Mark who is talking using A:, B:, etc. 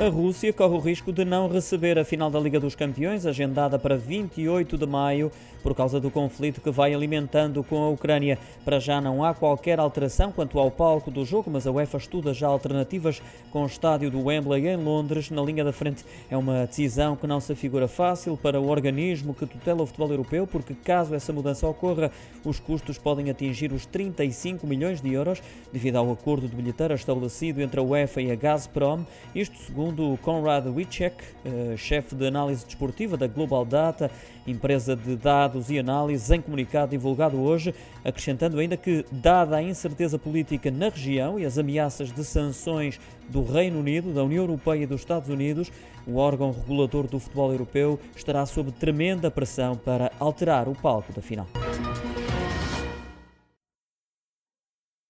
A: A Rússia corre o risco de não receber a final da Liga dos Campeões, agendada para 28 de maio, por causa do conflito que vai alimentando com a Ucrânia. Para já não há qualquer alteração quanto ao palco do jogo, mas a UEFA estuda já alternativas com o estádio do Wembley em Londres. Na linha da frente é uma decisão que não se figura fácil para o organismo que tutela o futebol europeu, porque caso essa mudança ocorra, os custos podem atingir os 35 milhões de euros, devido ao acordo de bilheteira estabelecido entre a UEFA e a Gazprom. Isto segundo segundo Konrad Witschek, eh, chefe de análise desportiva da Global Data, empresa de dados e análises, em comunicado divulgado hoje, acrescentando ainda que, dada a incerteza política na região e as ameaças de sanções do Reino Unido, da União Europeia e dos Estados Unidos, o órgão regulador do futebol europeu estará sob tremenda pressão para alterar o palco da final.